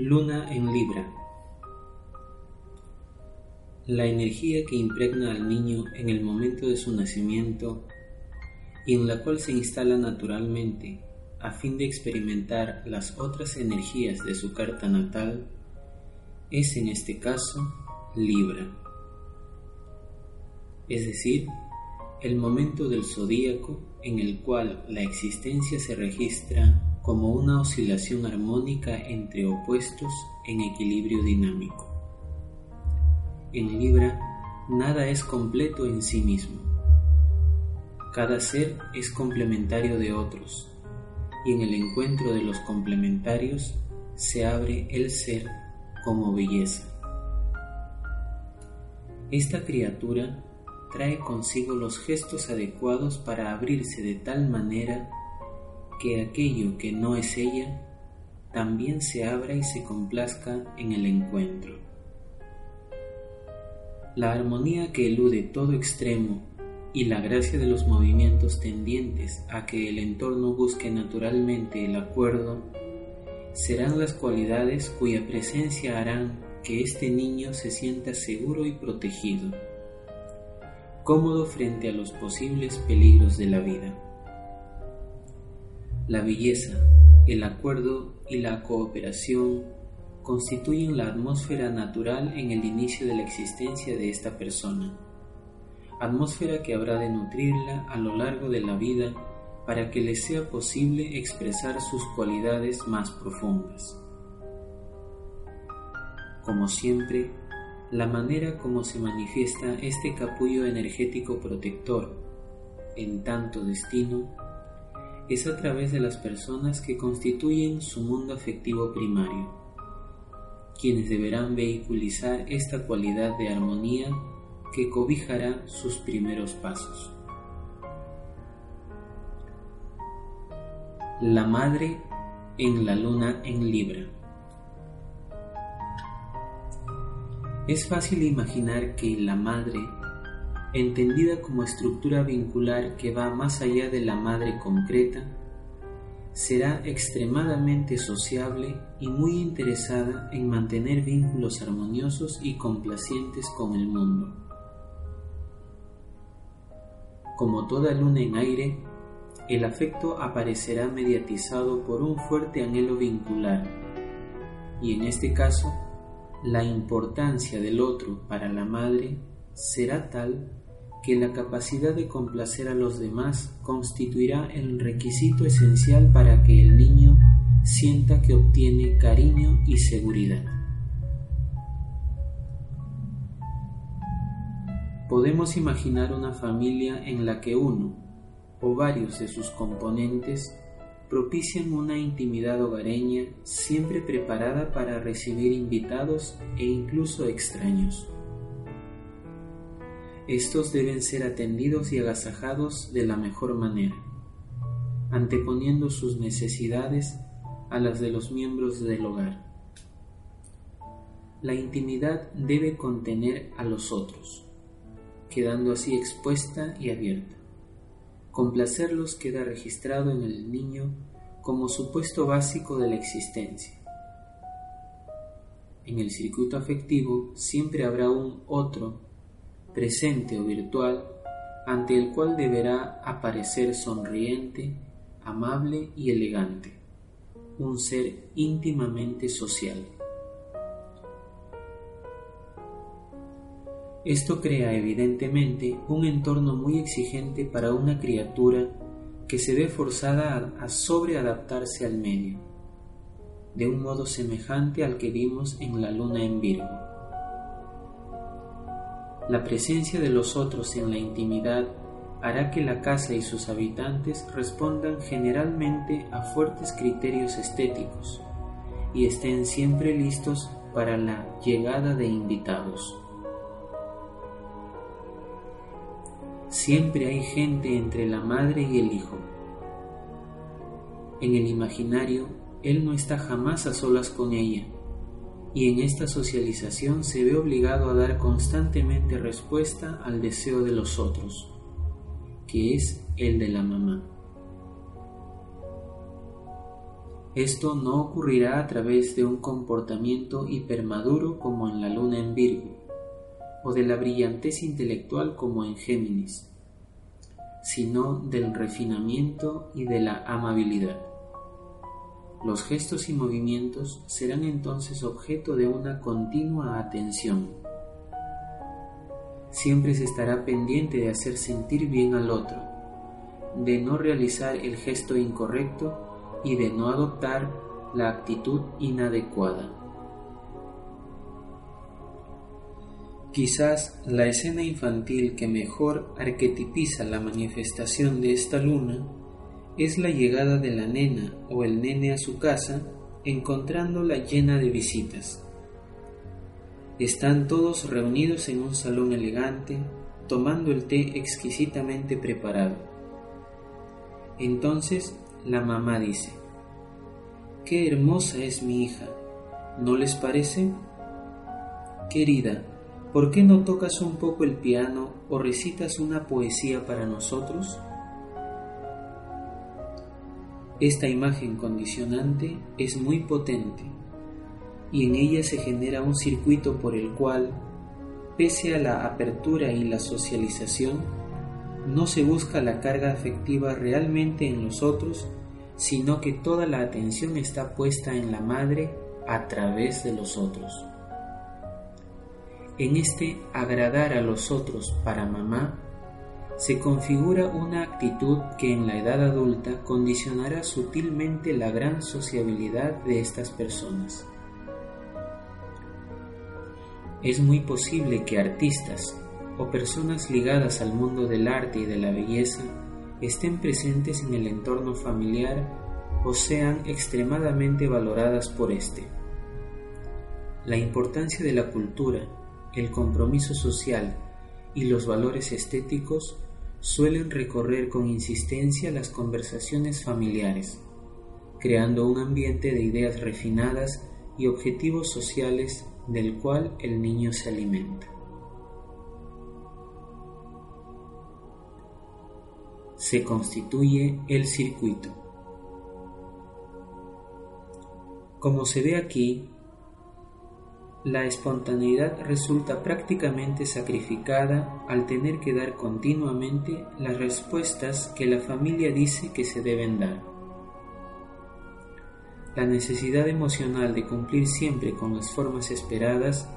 Luna en Libra. La energía que impregna al niño en el momento de su nacimiento y en la cual se instala naturalmente a fin de experimentar las otras energías de su carta natal es en este caso Libra. Es decir, el momento del zodíaco en el cual la existencia se registra como una oscilación armónica entre opuestos en equilibrio dinámico. En Libra, nada es completo en sí mismo. Cada ser es complementario de otros, y en el encuentro de los complementarios se abre el ser como belleza. Esta criatura trae consigo los gestos adecuados para abrirse de tal manera que aquello que no es ella también se abra y se complazca en el encuentro. La armonía que elude todo extremo y la gracia de los movimientos tendientes a que el entorno busque naturalmente el acuerdo serán las cualidades cuya presencia harán que este niño se sienta seguro y protegido, cómodo frente a los posibles peligros de la vida. La belleza, el acuerdo y la cooperación constituyen la atmósfera natural en el inicio de la existencia de esta persona, atmósfera que habrá de nutrirla a lo largo de la vida para que le sea posible expresar sus cualidades más profundas. Como siempre, la manera como se manifiesta este capullo energético protector en tanto destino es a través de las personas que constituyen su mundo afectivo primario, quienes deberán vehiculizar esta cualidad de armonía que cobijará sus primeros pasos. La madre en la luna en Libra. Es fácil imaginar que la madre entendida como estructura vincular que va más allá de la madre concreta, será extremadamente sociable y muy interesada en mantener vínculos armoniosos y complacientes con el mundo. Como toda luna en aire, el afecto aparecerá mediatizado por un fuerte anhelo vincular, y en este caso, la importancia del otro para la madre será tal que la capacidad de complacer a los demás constituirá el requisito esencial para que el niño sienta que obtiene cariño y seguridad. Podemos imaginar una familia en la que uno o varios de sus componentes propician una intimidad hogareña siempre preparada para recibir invitados e incluso extraños. Estos deben ser atendidos y agasajados de la mejor manera, anteponiendo sus necesidades a las de los miembros del hogar. La intimidad debe contener a los otros, quedando así expuesta y abierta. Complacerlos queda registrado en el niño como supuesto básico de la existencia. En el circuito afectivo siempre habrá un otro presente o virtual, ante el cual deberá aparecer sonriente, amable y elegante, un ser íntimamente social. Esto crea evidentemente un entorno muy exigente para una criatura que se ve forzada a, sobreadaptarse al medio, de un modo semejante al que vimos en la luna en Virgo. La presencia de los otros en la intimidad hará que la casa y sus habitantes respondan generalmente a fuertes criterios estéticos y estén siempre listos para la llegada de invitados. Siempre hay gente entre la madre y el hijo. En el imaginario, él no está jamás a solas con ella y en esta socialización se ve obligado a dar constantemente respuesta al deseo de los otros, que es el de la mamá. Esto no ocurrirá a través de un comportamiento hipermaduro como en la luna en Virgo, o de la brillantez intelectual como en Géminis, sino del refinamiento y de la amabilidad. Los gestos y movimientos serán entonces objeto de una continua atención. Siempre se estará pendiente de hacer sentir bien al otro, de no realizar el gesto incorrecto y de no adoptar la actitud inadecuada. Quizás la escena infantil que mejor arquetipiza la manifestación de esta luna es la llegada de la nena o el nene a su casa encontrándola llena de visitas. Están todos reunidos en un salón elegante, tomando el té exquisitamente preparado. Entonces la mamá dice, Qué hermosa es mi hija, ¿no les parece? Querida, ¿por qué no tocas un poco el piano o recitas una poesía para nosotros? Esta imagen condicionante es muy potente y en ella se genera un circuito por el cual, pese a la apertura y la socialización, no se busca la carga afectiva realmente en los otros, sino que toda la atención está puesta en la madre a través de los otros. En este agradar a los otros para mamá se configura una actitud que en la edad adulta condicionará sutilmente la gran sociabilidad de estas personas. Es muy posible que artistas o personas ligadas al mundo del arte y de la belleza estén presentes en el entorno familiar o sean extremadamente valoradas por éste. La importancia de la cultura, el compromiso social y los valores estéticos suelen recorrer con insistencia las conversaciones familiares, creando un ambiente de ideas refinadas y objetivos sociales del cual el niño se alimenta. Se constituye el circuito. Como se ve aquí, la espontaneidad resulta prácticamente sacrificada al tener que dar continuamente las respuestas que la familia dice que se deben dar. La necesidad emocional de cumplir siempre con las formas esperadas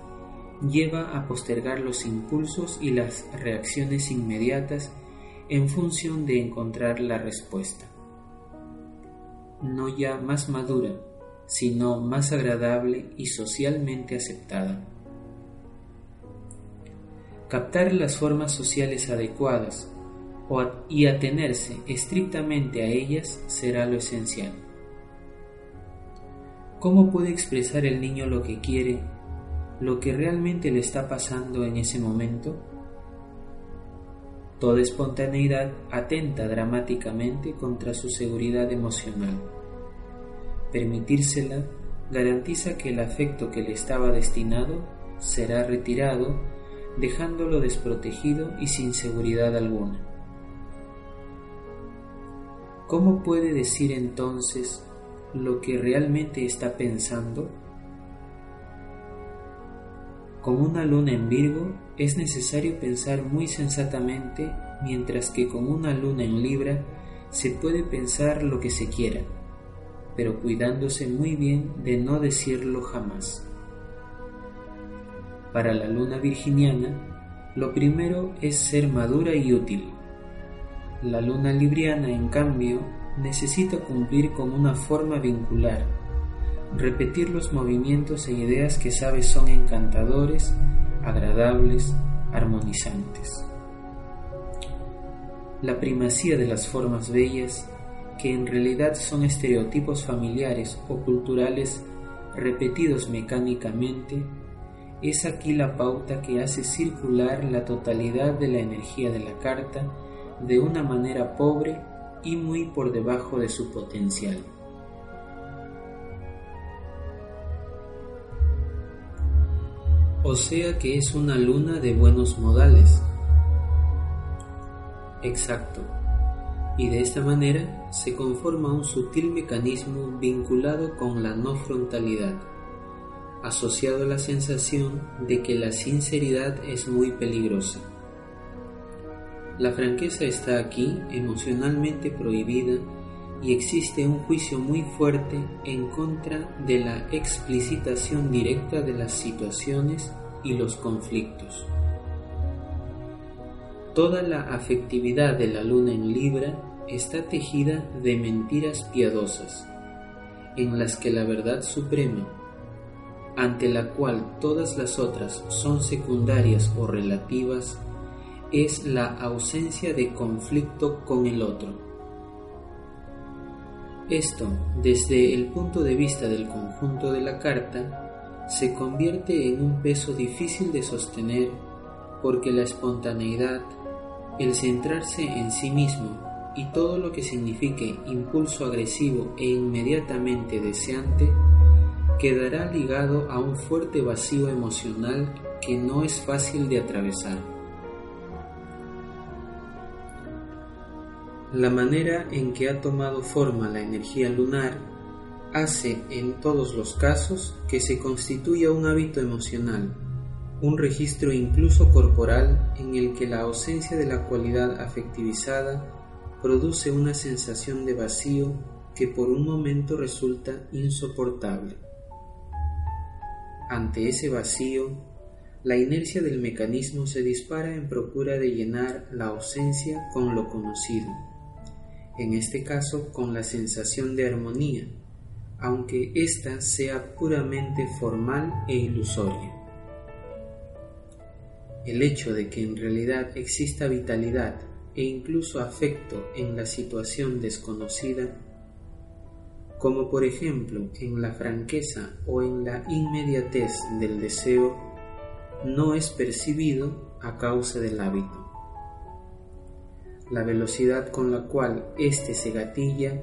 lleva a postergar los impulsos y las reacciones inmediatas en función de encontrar la respuesta. No ya más madura, sino más agradable y socialmente aceptada. Captar las formas sociales adecuadas y atenerse estrictamente a ellas será lo esencial. ¿Cómo puede expresar el niño lo que quiere, lo que realmente le está pasando en ese momento? Toda espontaneidad atenta dramáticamente contra su seguridad emocional. Permitírsela garantiza que el afecto que le estaba destinado será retirado, dejándolo desprotegido y sin seguridad alguna. ¿Cómo puede decir entonces lo que realmente está pensando? Con una luna en Virgo es necesario pensar muy sensatamente, mientras que con una luna en Libra se puede pensar lo que se quiera pero cuidándose muy bien de no decirlo jamás. Para la luna virginiana, lo primero es ser madura y útil. La luna libriana, en cambio, necesita cumplir con una forma vincular, repetir los movimientos e ideas que sabe son encantadores, agradables, armonizantes. La primacía de las formas bellas que en realidad son estereotipos familiares o culturales repetidos mecánicamente, es aquí la pauta que hace circular la totalidad de la energía de la carta de una manera pobre y muy por debajo de su potencial. O sea que es una luna de buenos modales. Exacto y de esta manera se conforma un sutil mecanismo vinculado con la no frontalidad, asociado a la sensación de que la sinceridad es muy peligrosa. La franqueza está aquí emocionalmente prohibida y existe un juicio muy fuerte en contra de la explicitación directa de las situaciones y los conflictos. Toda la afectividad de la luna en Libra está tejida de mentiras piadosas, en las que la verdad suprema, ante la cual todas las otras son secundarias o relativas, es la ausencia de conflicto con el otro. Esto, desde el punto de vista del conjunto de la carta, se convierte en un peso difícil de sostener porque la espontaneidad, el centrarse en sí mismo y todo lo que signifique impulso agresivo e inmediatamente deseante quedará ligado a un fuerte vacío emocional que no es fácil de atravesar. La manera en que ha tomado forma la energía lunar hace en todos los casos que se constituya un hábito emocional un registro incluso corporal en el que la ausencia de la cualidad afectivizada produce una sensación de vacío que por un momento resulta insoportable. Ante ese vacío, la inercia del mecanismo se dispara en procura de llenar la ausencia con lo conocido, en este caso con la sensación de armonía, aunque ésta sea puramente formal e ilusoria. El hecho de que en realidad exista vitalidad e incluso afecto en la situación desconocida, como por ejemplo en la franqueza o en la inmediatez del deseo, no es percibido a causa del hábito. La velocidad con la cual éste se gatilla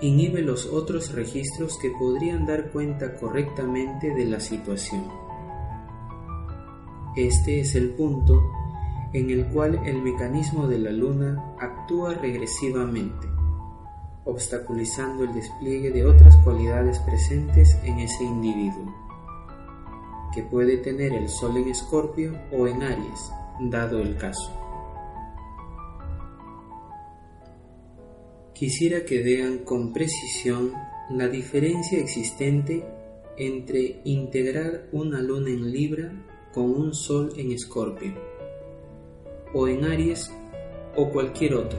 inhibe los otros registros que podrían dar cuenta correctamente de la situación. Este es el punto en el cual el mecanismo de la luna actúa regresivamente, obstaculizando el despliegue de otras cualidades presentes en ese individuo, que puede tener el Sol en Escorpio o en Aries, dado el caso. Quisiera que vean con precisión la diferencia existente entre integrar una luna en Libra con un sol en Escorpio, o en Aries o cualquier otro,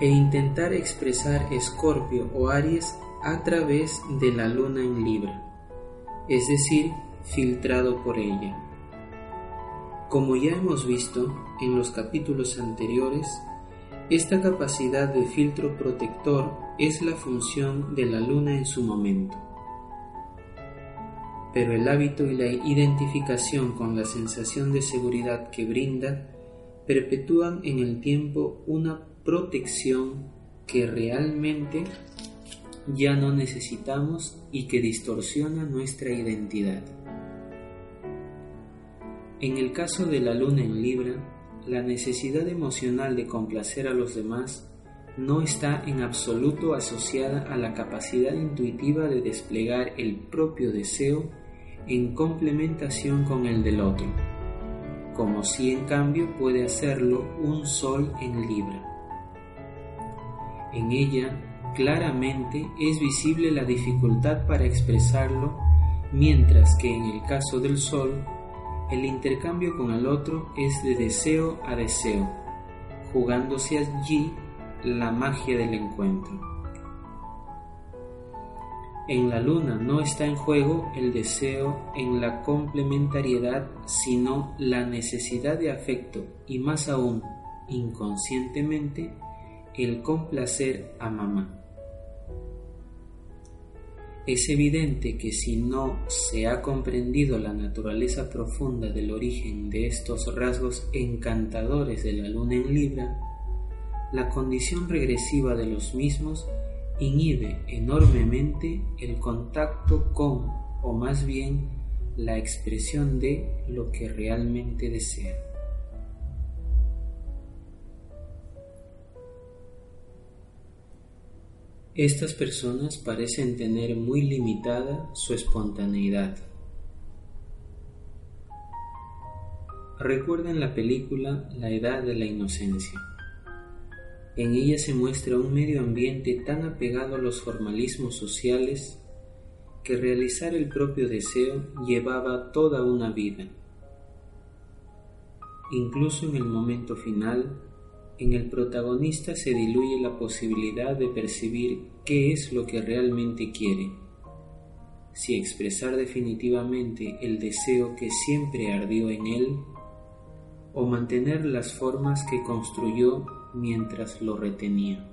e intentar expresar Escorpio o Aries a través de la luna en Libra, es decir, filtrado por ella. Como ya hemos visto en los capítulos anteriores, esta capacidad de filtro protector es la función de la luna en su momento pero el hábito y la identificación con la sensación de seguridad que brinda perpetúan en el tiempo una protección que realmente ya no necesitamos y que distorsiona nuestra identidad. En el caso de la luna en Libra, la necesidad emocional de complacer a los demás no está en absoluto asociada a la capacidad intuitiva de desplegar el propio deseo en complementación con el del otro, como si en cambio puede hacerlo un sol en Libra. En ella claramente es visible la dificultad para expresarlo, mientras que en el caso del sol, el intercambio con el otro es de deseo a deseo, jugándose allí la magia del encuentro. En la luna no está en juego el deseo en la complementariedad, sino la necesidad de afecto y más aún, inconscientemente, el complacer a mamá. Es evidente que si no se ha comprendido la naturaleza profunda del origen de estos rasgos encantadores de la luna en Libra, la condición regresiva de los mismos inhibe enormemente el contacto con, o más bien la expresión de lo que realmente desea. Estas personas parecen tener muy limitada su espontaneidad. Recuerden la película La Edad de la Inocencia. En ella se muestra un medio ambiente tan apegado a los formalismos sociales que realizar el propio deseo llevaba toda una vida. Incluso en el momento final, en el protagonista se diluye la posibilidad de percibir qué es lo que realmente quiere. Si expresar definitivamente el deseo que siempre ardió en él, o mantener las formas que construyó mientras lo retenía.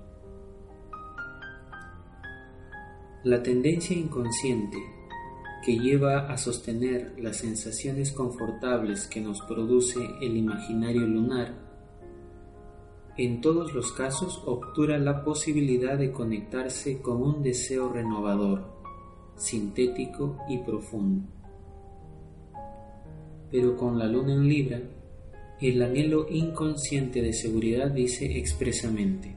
La tendencia inconsciente que lleva a sostener las sensaciones confortables que nos produce el imaginario lunar en todos los casos obtura la posibilidad de conectarse con un deseo renovador, sintético y profundo. Pero con la luna en Libra, el anhelo inconsciente de seguridad dice expresamente,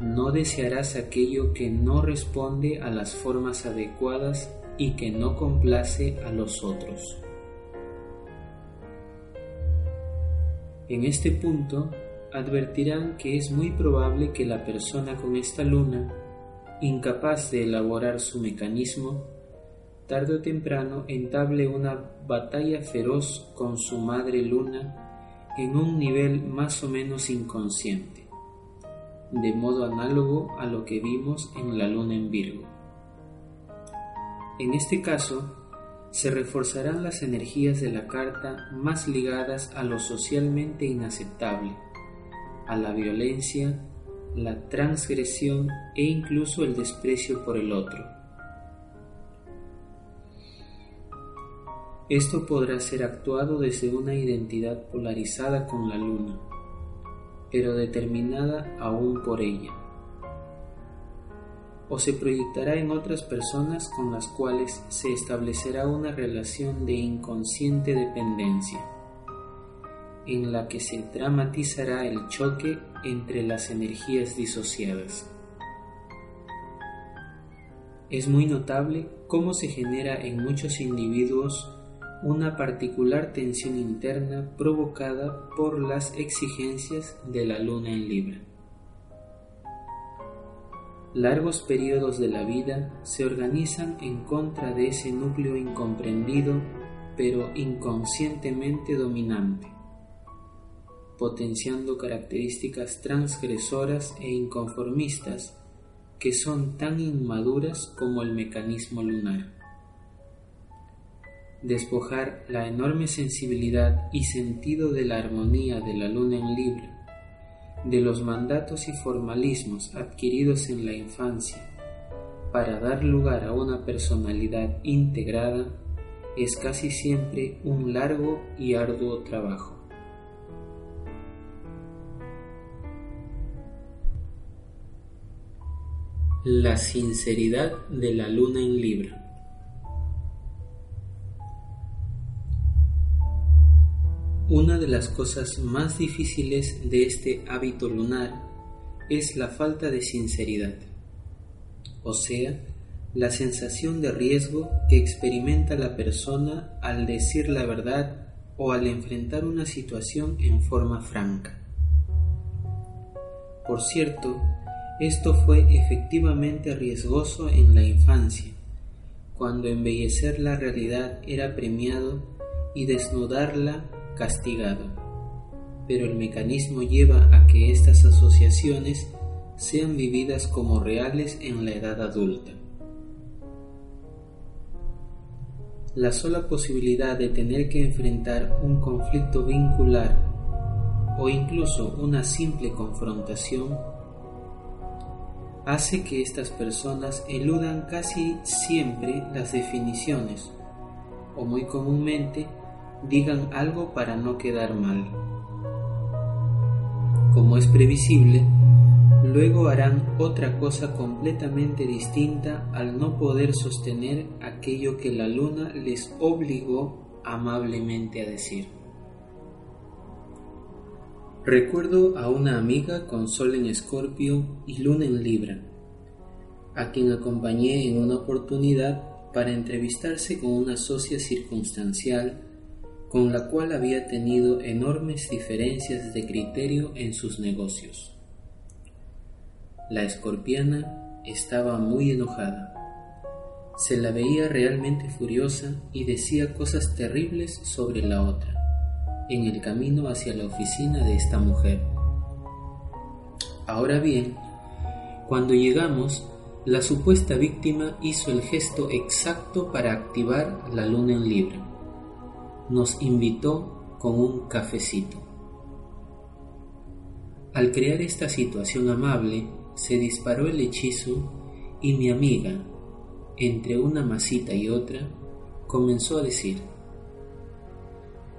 no desearás aquello que no responde a las formas adecuadas y que no complace a los otros. En este punto, advertirán que es muy probable que la persona con esta luna, incapaz de elaborar su mecanismo, tarde o temprano entable una batalla feroz con su madre luna en un nivel más o menos inconsciente, de modo análogo a lo que vimos en la luna en Virgo. En este caso, se reforzarán las energías de la carta más ligadas a lo socialmente inaceptable, a la violencia, la transgresión e incluso el desprecio por el otro. Esto podrá ser actuado desde una identidad polarizada con la luna, pero determinada aún por ella, o se proyectará en otras personas con las cuales se establecerá una relación de inconsciente dependencia en la que se dramatizará el choque entre las energías disociadas. Es muy notable cómo se genera en muchos individuos una particular tensión interna provocada por las exigencias de la luna en Libra. Largos periodos de la vida se organizan en contra de ese núcleo incomprendido pero inconscientemente dominante potenciando características transgresoras e inconformistas que son tan inmaduras como el mecanismo lunar. Despojar la enorme sensibilidad y sentido de la armonía de la luna en Libra, de los mandatos y formalismos adquiridos en la infancia, para dar lugar a una personalidad integrada, es casi siempre un largo y arduo trabajo. La sinceridad de la luna en Libra. Una de las cosas más difíciles de este hábito lunar es la falta de sinceridad, o sea, la sensación de riesgo que experimenta la persona al decir la verdad o al enfrentar una situación en forma franca. Por cierto, esto fue efectivamente riesgoso en la infancia, cuando embellecer la realidad era premiado y desnudarla castigado. Pero el mecanismo lleva a que estas asociaciones sean vividas como reales en la edad adulta. La sola posibilidad de tener que enfrentar un conflicto vincular o incluso una simple confrontación hace que estas personas eludan casi siempre las definiciones o muy comúnmente digan algo para no quedar mal. Como es previsible, luego harán otra cosa completamente distinta al no poder sostener aquello que la luna les obligó amablemente a decir. Recuerdo a una amiga con sol en escorpio y luna en libra, a quien acompañé en una oportunidad para entrevistarse con una socia circunstancial con la cual había tenido enormes diferencias de criterio en sus negocios. La escorpiana estaba muy enojada. Se la veía realmente furiosa y decía cosas terribles sobre la otra, en el camino hacia la oficina de esta mujer. Ahora bien, cuando llegamos, la supuesta víctima hizo el gesto exacto para activar la luna en Libra. Nos invitó con un cafecito. Al crear esta situación amable, se disparó el hechizo y mi amiga, entre una masita y otra, comenzó a decir,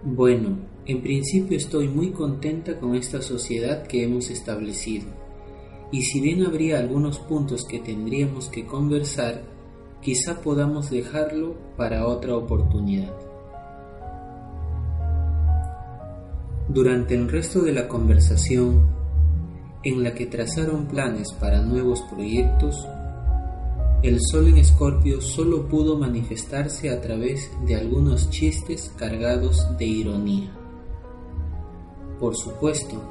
bueno, en principio estoy muy contenta con esta sociedad que hemos establecido y si bien habría algunos puntos que tendríamos que conversar, quizá podamos dejarlo para otra oportunidad. Durante el resto de la conversación, en la que trazaron planes para nuevos proyectos, el sol en Escorpio solo pudo manifestarse a través de algunos chistes cargados de ironía. Por supuesto,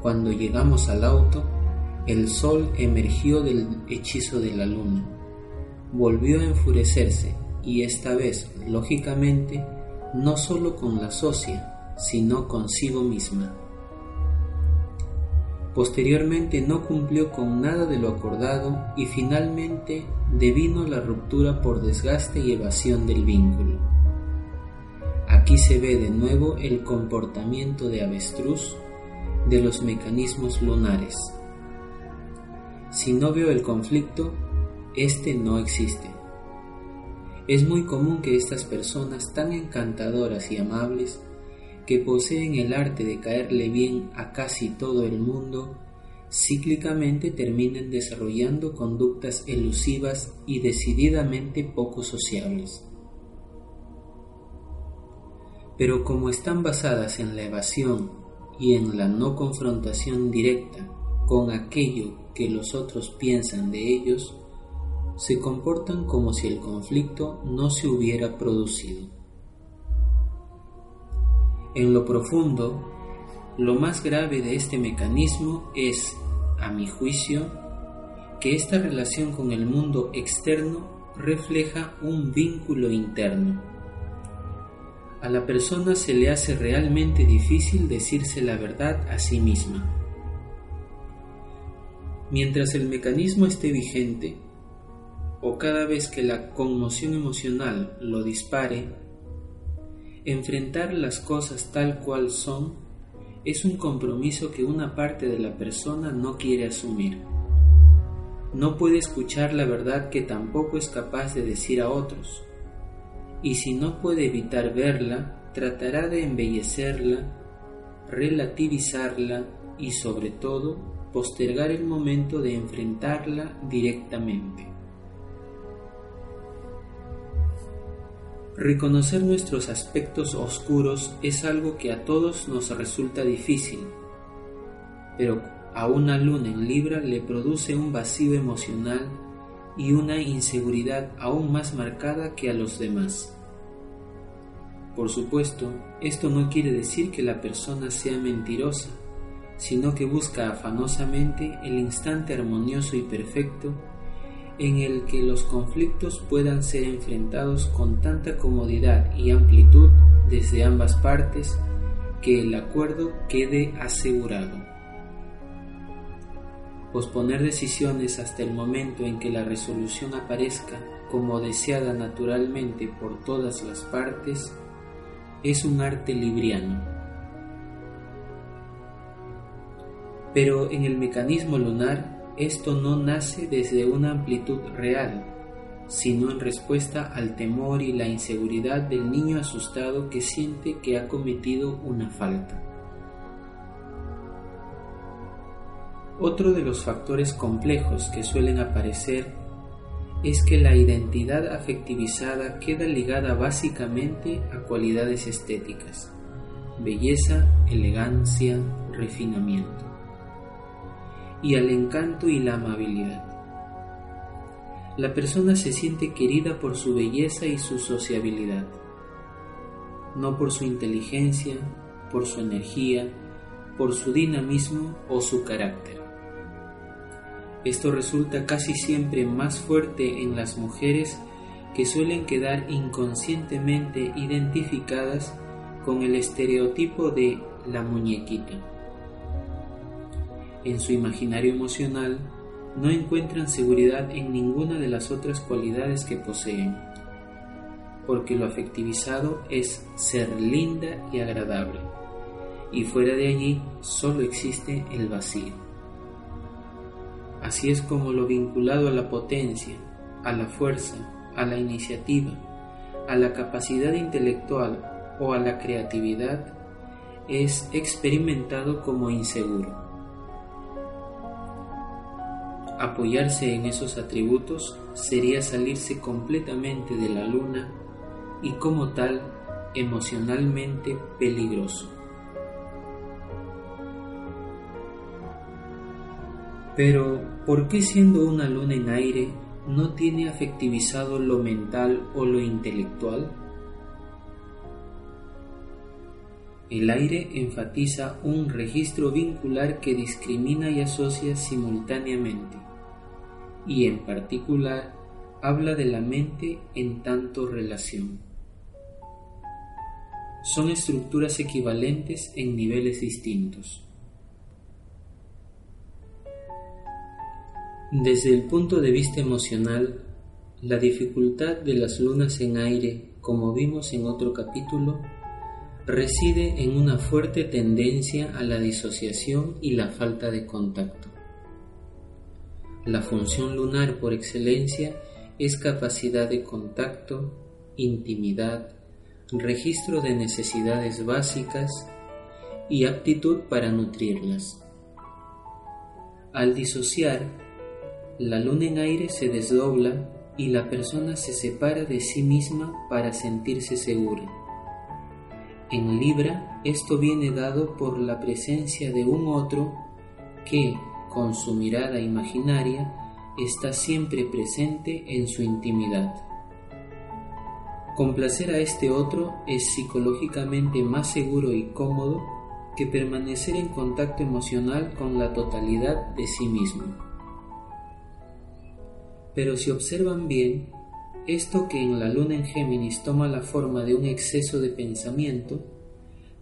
cuando llegamos al auto, el sol emergió del hechizo de la luna, volvió a enfurecerse y esta vez, lógicamente, no solo con la socia, sino consigo misma. Posteriormente no cumplió con nada de lo acordado y finalmente devino la ruptura por desgaste y evasión del vínculo. Aquí se ve de nuevo el comportamiento de avestruz de los mecanismos lunares. Si no veo el conflicto, este no existe. Es muy común que estas personas tan encantadoras y amables, que poseen el arte de caerle bien a casi todo el mundo, cíclicamente terminen desarrollando conductas elusivas y decididamente poco sociables. Pero como están basadas en la evasión y en la no confrontación directa con aquello que los otros piensan de ellos, se comportan como si el conflicto no se hubiera producido. En lo profundo, lo más grave de este mecanismo es, a mi juicio, que esta relación con el mundo externo refleja un vínculo interno. A la persona se le hace realmente difícil decirse la verdad a sí misma Mientras el mecanismo esté vigente, o cada vez que la conmoción emocional lo dispare, enfrentar las cosas tal cual son es un compromiso que una parte de la persona no quiere asumir. No puede escuchar la verdad que tampoco es capaz de decir a otros, y si no puede evitar verla, tratará de embellecerla, relativizarla y sobre todo postergar el momento de enfrentarla directamente. Reconocer nuestros aspectos oscuros es algo que a todos nos resulta difícil, pero a una luna en Libra le produce un vacío emocional y una inseguridad aún más marcada que a los demás. Por supuesto, esto no quiere decir que la persona sea mentirosa, sino que busca afanosamente el instante armonioso y perfecto en el que los conflictos puedan ser enfrentados con tanta comodidad y amplitud desde ambas partes que el acuerdo quede asegurado. Posponer decisiones hasta el momento en que la resolución aparezca como deseada naturalmente por todas las partes es un arte libriano Pero en el mecanismo lunar esto no nace desde una amplitud real, sino en respuesta al temor y la inseguridad del niño asustado que siente que ha cometido una falta. Otro de los factores complejos que suelen aparecer es que la identidad afectivizada queda ligada básicamente a cualidades estéticas, belleza, elegancia, refinamiento y al encanto y la amabilidad. la persona se siente querida por su belleza y su sociabilidad, no por su inteligencia, por su energía, por su dinamismo o su carácter. Esto resulta casi siempre más fuerte en las mujeres que suelen quedar inconscientemente identificadas con el estereotipo de la muñequita. En su imaginario emocional no encuentran seguridad en ninguna de las otras cualidades que poseen, porque lo afectivizado es ser linda y agradable, y fuera de allí solo existe el vacío. Así es como lo vinculado a la potencia, a la fuerza, a la iniciativa, a la capacidad intelectual o a la creatividad es experimentado como inseguro. Apoyarse en esos atributos sería salirse completamente de la luna y como tal emocionalmente peligroso. Pero, ¿por qué siendo una luna en aire no tiene afectivizado lo mental o lo intelectual? El aire enfatiza un registro vincular que discrimina y asocia simultáneamente, y en particular habla de la mente en tanto relación. Son estructuras equivalentes en niveles distintos. Desde el punto de vista emocional, la dificultad de las lunas en aire, como vimos en otro capítulo, reside en una fuerte tendencia a la disociación y la falta de contacto. La función lunar por excelencia es capacidad de contacto, intimidad, registro de necesidades básicas y aptitud para nutrirlas. Al disociar, la luna en aire se desdobla y la persona se separa de sí misma para sentirse segura. En Libra esto viene dado por la presencia de un otro que, con su mirada imaginaria, está siempre presente en su intimidad. Complacer a este otro es psicológicamente más seguro y cómodo que permanecer en contacto emocional con la totalidad de sí mismo. Pero si observan bien, esto que en la luna en Géminis toma la forma de un exceso de pensamiento,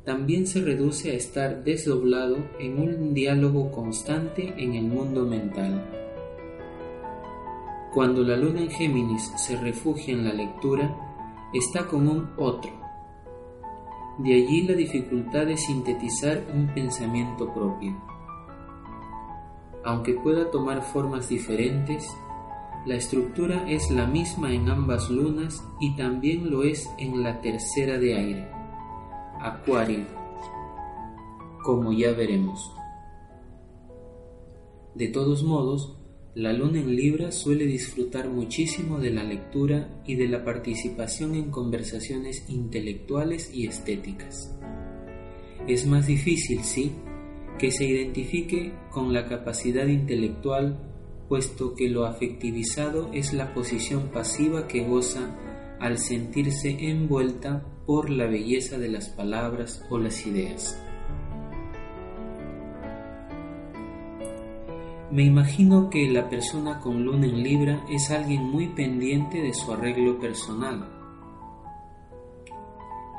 también se reduce a estar desdoblado en un diálogo constante en el mundo mental. Cuando la luna en Géminis se refugia en la lectura, está con un otro. De allí la dificultad de sintetizar un pensamiento propio. Aunque pueda tomar formas diferentes, la estructura es la misma en ambas lunas y también lo es en la tercera de aire, Acuario, como ya veremos. De todos modos, la luna en Libra suele disfrutar muchísimo de la lectura y de la participación en conversaciones intelectuales y estéticas. Es más difícil, sí, que se identifique con la capacidad intelectual puesto que lo afectivizado es la posición pasiva que goza al sentirse envuelta por la belleza de las palabras o las ideas. Me imagino que la persona con luna en Libra es alguien muy pendiente de su arreglo personal.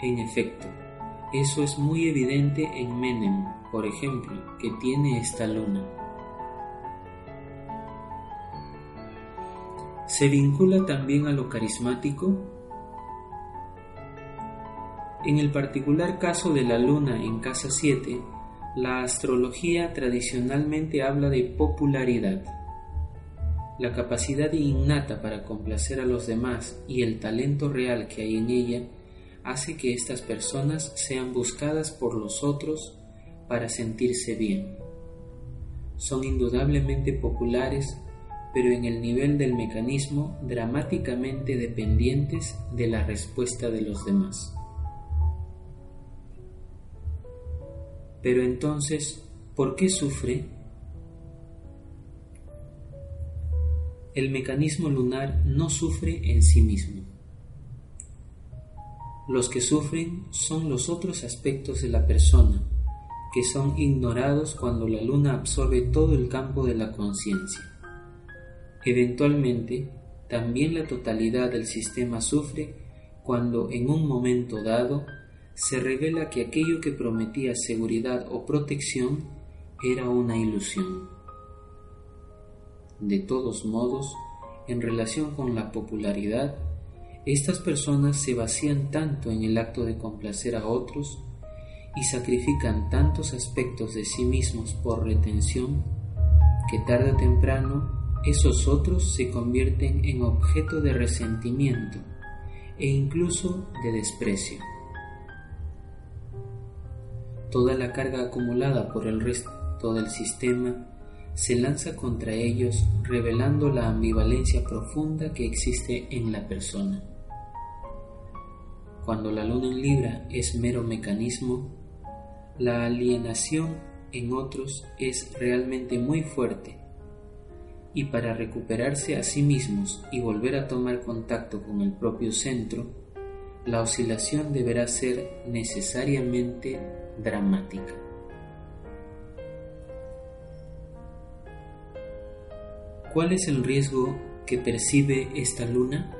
En efecto, eso es muy evidente en Menem, por ejemplo, que tiene esta luna. se vincula también a lo carismático? En el particular caso de la luna en casa 7, la astrología tradicionalmente habla de popularidad. La capacidad innata para complacer a los demás y el talento real que hay en ella hace que estas personas sean buscadas por los otros para sentirse bien. Son indudablemente populares pero en el nivel del mecanismo dramáticamente dependientes de la respuesta de los demás. Pero entonces, ¿por qué sufre? el mecanismo lunar no sufre en sí mismo. Los que sufren son los otros aspectos de la persona, que son ignorados cuando la luna absorbe todo el campo de la conciencia. Eventualmente, también la totalidad del sistema sufre cuando en un momento dado se revela que aquello que prometía seguridad o protección era una ilusión. De todos modos, en relación con la popularidad, estas personas se vacían tanto en el acto de complacer a otros y sacrifican tantos aspectos de sí mismos por retención que tarde o temprano esos otros se convierten en objeto de resentimiento e incluso de desprecio. Toda la carga acumulada por el resto del sistema se lanza contra ellos revelando la ambivalencia profunda que existe en la persona. Cuando la luna en Libra es mero mecanismo, la alienación en otros es realmente muy fuerte y para recuperarse a sí mismos y volver a tomar contacto con el propio centro, la oscilación deberá ser necesariamente dramática. ¿Cuál es el riesgo que percibe esta luna?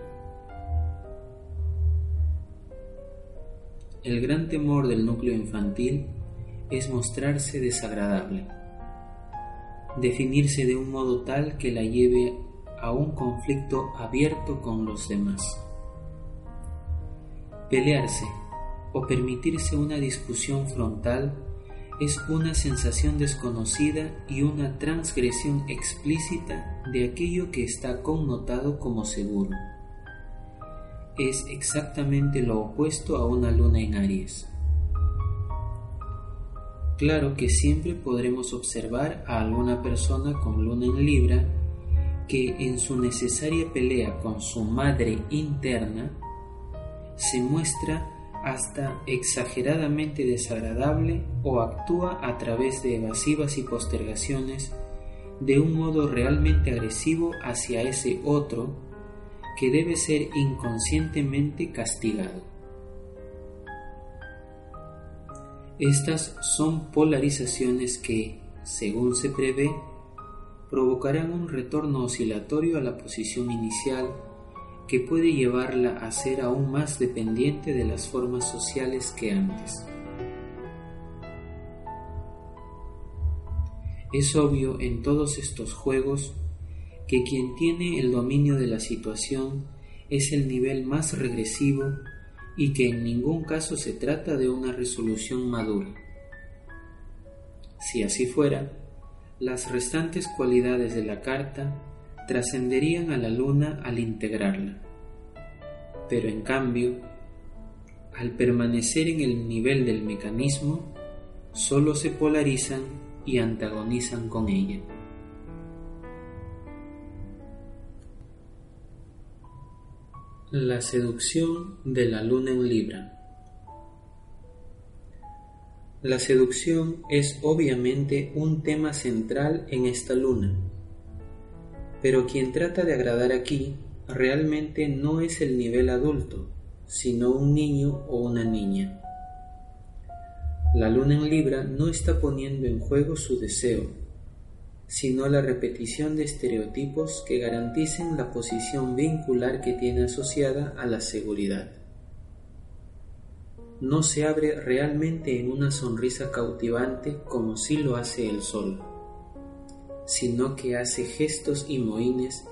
El gran temor del núcleo infantil es mostrarse desagradable, definirse de un modo tal que la lleve a un conflicto abierto con los demás. Pelearse o permitirse una discusión frontal es una sensación desconocida y una transgresión explícita de aquello que está connotado como seguro es exactamente lo opuesto a una luna en Aries. Claro que siempre podremos observar a alguna persona con luna en Libra que en su necesaria pelea con su madre interna se muestra hasta exageradamente desagradable o actúa a través de evasivas y postergaciones de un modo realmente agresivo hacia ese otro que debe ser inconscientemente castigado. Estas son polarizaciones que, según se prevé, provocarán un retorno oscilatorio a la posición inicial que puede llevarla a ser aún más dependiente de las formas sociales que antes. Es obvio en todos estos juegos que quien tiene el dominio de la situación es el nivel más regresivo y que en ningún caso se trata de una resolución madura. Si así fuera, las restantes cualidades de la carta trascenderían a la luna al integrarla. Pero en cambio, al permanecer en el nivel del mecanismo, solo se polarizan y antagonizan con ella. La seducción de la luna en Libra. La seducción es obviamente un tema central en esta luna, pero quien trata de agradar aquí realmente no es el nivel adulto, sino un niño o una niña. La luna en Libra no está poniendo en juego su deseo, sino la repetición de estereotipos que garanticen la posición vincular que tiene asociada a la seguridad. No se abre realmente en una sonrisa cautivante como si lo hace el sol, sino que hace gestos y mohines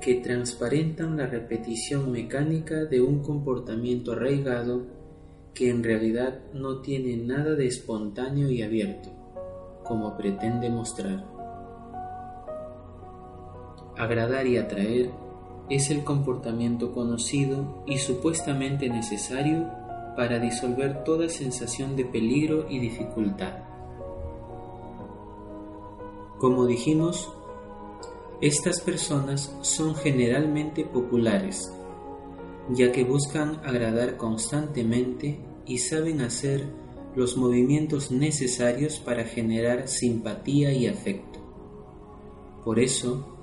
que transparentan la repetición mecánica de un comportamiento arraigado que en realidad no tiene nada de espontáneo y abierto, como pretende mostrar. Agradar y atraer es el comportamiento conocido y supuestamente necesario para disolver toda sensación de peligro y dificultad. Como dijimos, estas personas son generalmente populares, ya que buscan agradar constantemente y saben hacer los movimientos necesarios para generar simpatía y afecto. Por eso,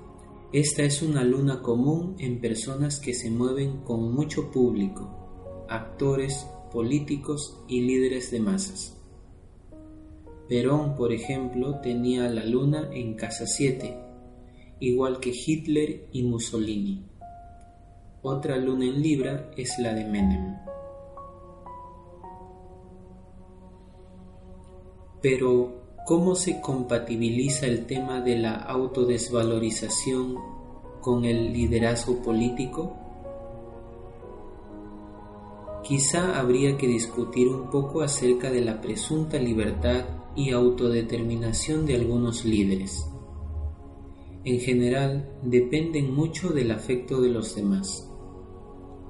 Esta es una luna común en personas que se mueven con mucho público, actores, políticos y líderes de masas. Perón, por ejemplo, tenía la luna en casa 7, igual que Hitler y Mussolini. Otra luna en Libra es la de Menem. Pero, ¿Cómo se compatibiliza el tema de la autodesvalorización con el liderazgo político? Quizá habría que discutir un poco acerca de la presunta libertad y autodeterminación de algunos líderes. En general, dependen mucho del afecto de los demás.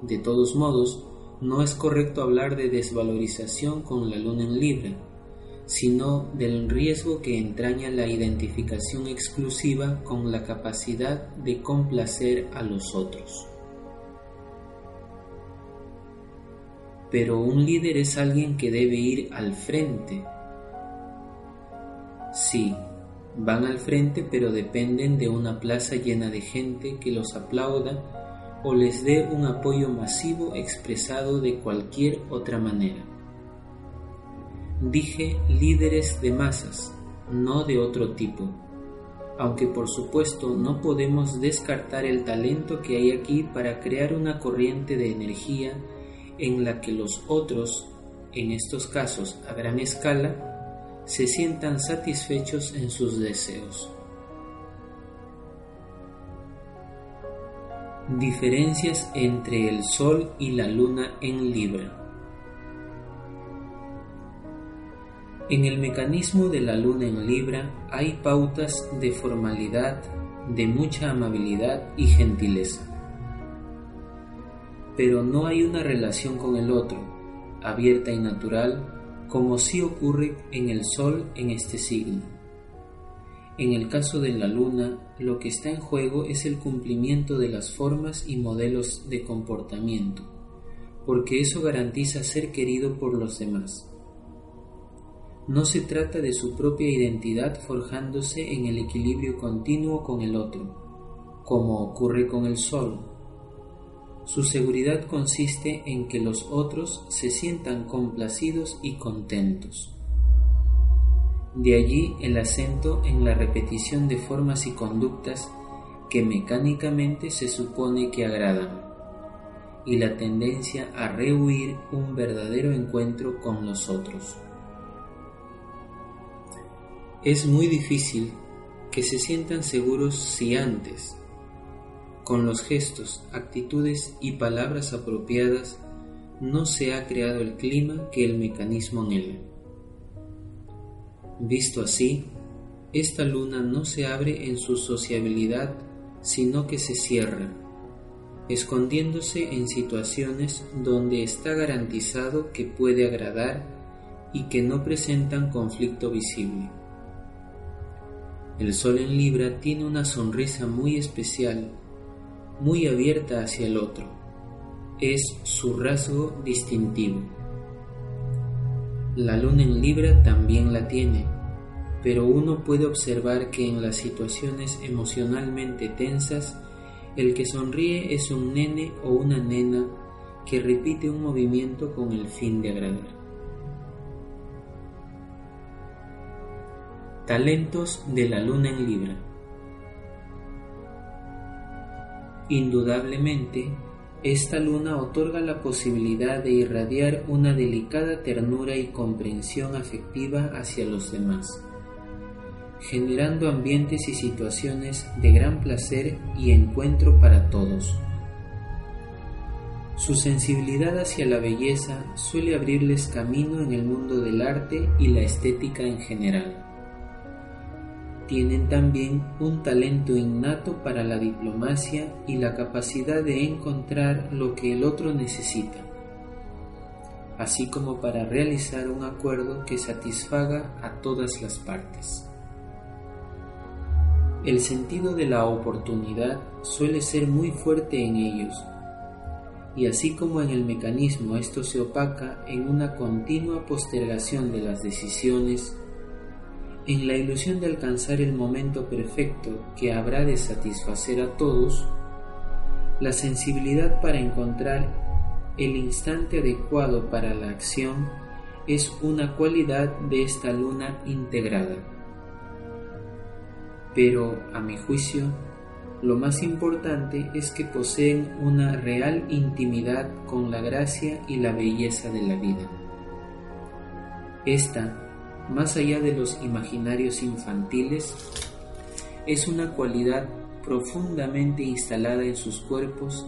De todos modos, no es correcto hablar de desvalorización con la luna en Libra sino del riesgo que entraña la identificación exclusiva con la capacidad de complacer a los otros. Pero un líder es alguien que debe ir al frente. Sí, van al frente pero dependen de una plaza llena de gente que los aplauda o les dé un apoyo masivo expresado de cualquier otra manera. Dije líderes de masas, no de otro tipo, aunque por supuesto no podemos descartar el talento que hay aquí para crear una corriente de energía en la que los otros, en estos casos a gran escala, se sientan satisfechos en sus deseos. Diferencias entre el Sol y la Luna en Libra. En el mecanismo de la luna en Libra hay pautas de formalidad, de mucha amabilidad y gentileza. Pero no hay una relación con el otro, abierta y natural, como sí ocurre en el Sol en este signo. En el caso de la Luna, lo que está en juego es el cumplimiento de las formas y modelos de comportamiento, porque eso garantiza ser querido por los demás no se trata de su propia identidad forjándose en el equilibrio continuo con el otro, como ocurre con el sol. Su seguridad consiste en que los otros se sientan complacidos y contentos. De allí el acento en la repetición de formas y conductas que mecánicamente se supone que agradan, y la tendencia a rehuir un verdadero encuentro con los otros. Es muy difícil que se sientan seguros si antes, con los gestos, actitudes y palabras apropiadas, no se ha creado el clima que el mecanismo anhela. Visto así, esta luna no se abre en su sociabilidad, sino que se cierra, escondiéndose en situaciones donde está garantizado que puede agradar y que no presentan conflicto visible. El sol en Libra tiene una sonrisa muy especial, muy abierta hacia el otro. Es su rasgo distintivo. La luna en Libra también la tiene, pero uno puede observar que en las situaciones emocionalmente tensas, el que sonríe es un nene o una nena que repite un movimiento con el fin de agradar. Talentos de la luna en Libra. Indudablemente, esta luna otorga la posibilidad de irradiar una delicada ternura y comprensión afectiva hacia los demás, generando ambientes y situaciones de gran placer y encuentro para todos. Su sensibilidad hacia la belleza suele abrirles camino en el mundo del arte y la estética en general tienen también un talento innato para la diplomacia y la capacidad de encontrar lo que el otro necesita, así como para realizar un acuerdo que satisfaga a todas las partes. El sentido de la oportunidad suele ser muy fuerte en ellos, y así como en el mecanismo esto se opaca en una continua postergación de las decisiones, En la ilusión de alcanzar el momento perfecto que habrá de satisfacer a todos, la sensibilidad para encontrar el instante adecuado para la acción es una cualidad de esta luna integrada. Pero, a mi juicio, lo más importante es que poseen una real intimidad con la gracia y la belleza de la vida. Esta, más allá de los imaginarios infantiles, es una cualidad profundamente instalada en sus cuerpos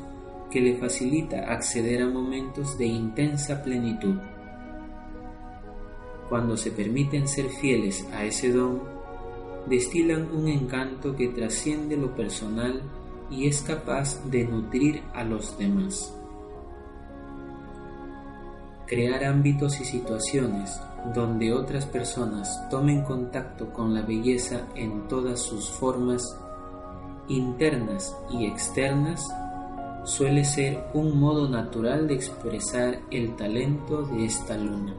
que le facilita acceder a momentos de intensa plenitud. Cuando se permiten ser fieles a ese don, destilan un encanto que trasciende lo personal y es capaz de nutrir a los demás. Crear ámbitos y situaciones donde otras personas tomen contacto con la belleza en todas sus formas internas y externas suele ser un modo natural de expresar el talento de esta luna.